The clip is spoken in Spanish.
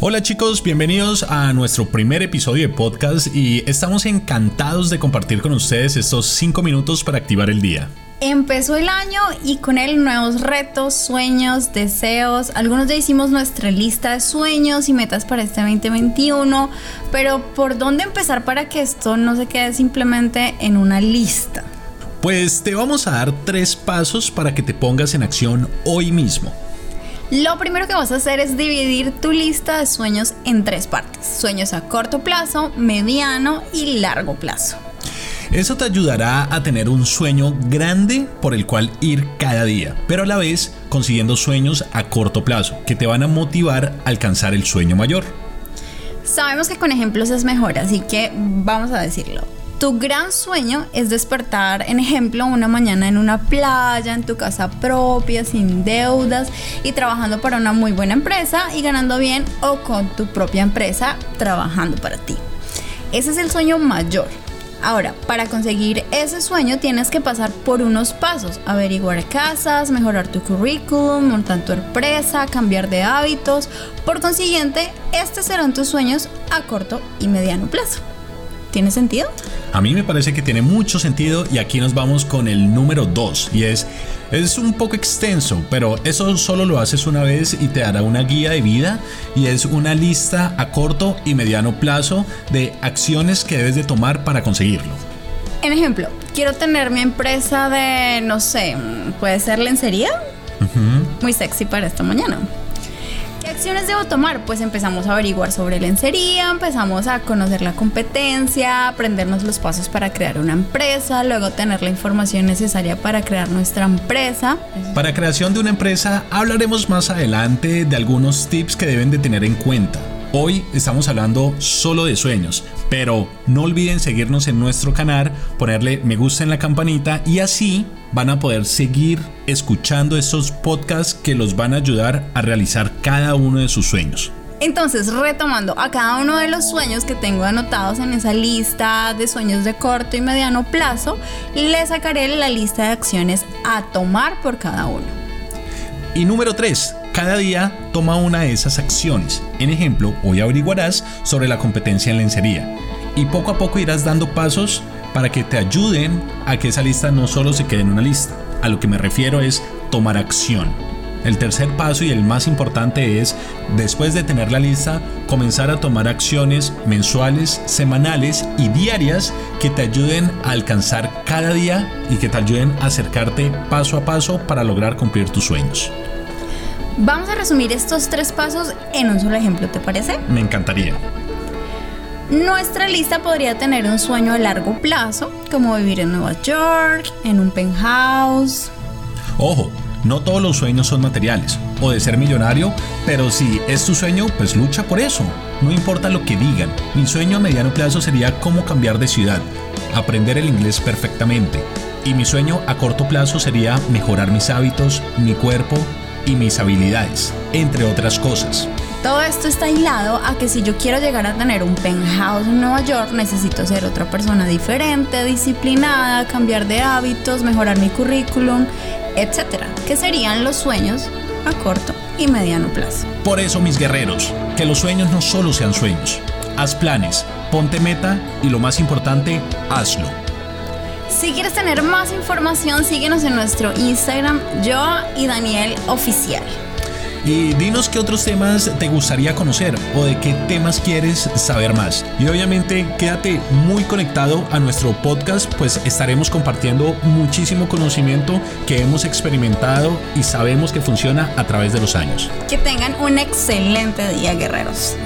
Hola chicos, bienvenidos a nuestro primer episodio de podcast y estamos encantados de compartir con ustedes estos 5 minutos para activar el día. Empezó el año y con él nuevos retos, sueños, deseos. Algunos ya hicimos nuestra lista de sueños y metas para este 2021, pero ¿por dónde empezar para que esto no se quede simplemente en una lista? Pues te vamos a dar tres pasos para que te pongas en acción hoy mismo. Lo primero que vas a hacer es dividir tu lista de sueños en tres partes. Sueños a corto plazo, mediano y largo plazo. Eso te ayudará a tener un sueño grande por el cual ir cada día, pero a la vez consiguiendo sueños a corto plazo que te van a motivar a alcanzar el sueño mayor. Sabemos que con ejemplos es mejor, así que vamos a decirlo. Tu gran sueño es despertar, en ejemplo, una mañana en una playa, en tu casa propia, sin deudas y trabajando para una muy buena empresa y ganando bien o con tu propia empresa trabajando para ti. Ese es el sueño mayor. Ahora, para conseguir ese sueño tienes que pasar por unos pasos, averiguar casas, mejorar tu currículum, montar tu empresa, cambiar de hábitos. Por consiguiente, estos serán tus sueños a corto y mediano plazo. ¿Tiene sentido? A mí me parece que tiene mucho sentido y aquí nos vamos con el número 2 y es es un poco extenso, pero eso solo lo haces una vez y te dará una guía de vida y es una lista a corto y mediano plazo de acciones que debes de tomar para conseguirlo. En ejemplo, quiero tener mi empresa de, no sé, puede ser lencería. Muy sexy para esta mañana acciones debo tomar? Pues empezamos a averiguar sobre lencería, empezamos a conocer la competencia, aprendernos los pasos para crear una empresa, luego tener la información necesaria para crear nuestra empresa. Para creación de una empresa hablaremos más adelante de algunos tips que deben de tener en cuenta. Hoy estamos hablando solo de sueños, pero no olviden seguirnos en nuestro canal, ponerle me gusta en la campanita y así van a poder seguir escuchando estos podcasts que los van a ayudar a realizar cada uno de sus sueños. Entonces, retomando a cada uno de los sueños que tengo anotados en esa lista de sueños de corto y mediano plazo, le sacaré la lista de acciones a tomar por cada uno. Y número 3, cada día toma una de esas acciones. En ejemplo, hoy averiguarás sobre la competencia en lencería y poco a poco irás dando pasos para que te ayuden a que esa lista no solo se quede en una lista. A lo que me refiero es tomar acción. El tercer paso y el más importante es, después de tener la lista, comenzar a tomar acciones mensuales, semanales y diarias que te ayuden a alcanzar cada día y que te ayuden a acercarte paso a paso para lograr cumplir tus sueños. Vamos a resumir estos tres pasos en un solo ejemplo, ¿te parece? Me encantaría. Nuestra lista podría tener un sueño a largo plazo, como vivir en Nueva York, en un penthouse. Ojo, no todos los sueños son materiales o de ser millonario, pero si es tu sueño, pues lucha por eso. No importa lo que digan. Mi sueño a mediano plazo sería cómo cambiar de ciudad, aprender el inglés perfectamente. Y mi sueño a corto plazo sería mejorar mis hábitos, mi cuerpo, y mis habilidades, entre otras cosas. Todo esto está hilado a que si yo quiero llegar a tener un penthouse en Nueva York, necesito ser otra persona diferente, disciplinada, cambiar de hábitos, mejorar mi currículum, etcétera, que serían los sueños a corto y mediano plazo. Por eso, mis guerreros, que los sueños no solo sean sueños. Haz planes, ponte meta y lo más importante, hazlo. Si quieres tener más información, síguenos en nuestro Instagram, yo y Daniel Oficial. Y dinos qué otros temas te gustaría conocer o de qué temas quieres saber más. Y obviamente quédate muy conectado a nuestro podcast, pues estaremos compartiendo muchísimo conocimiento que hemos experimentado y sabemos que funciona a través de los años. Que tengan un excelente día, guerreros.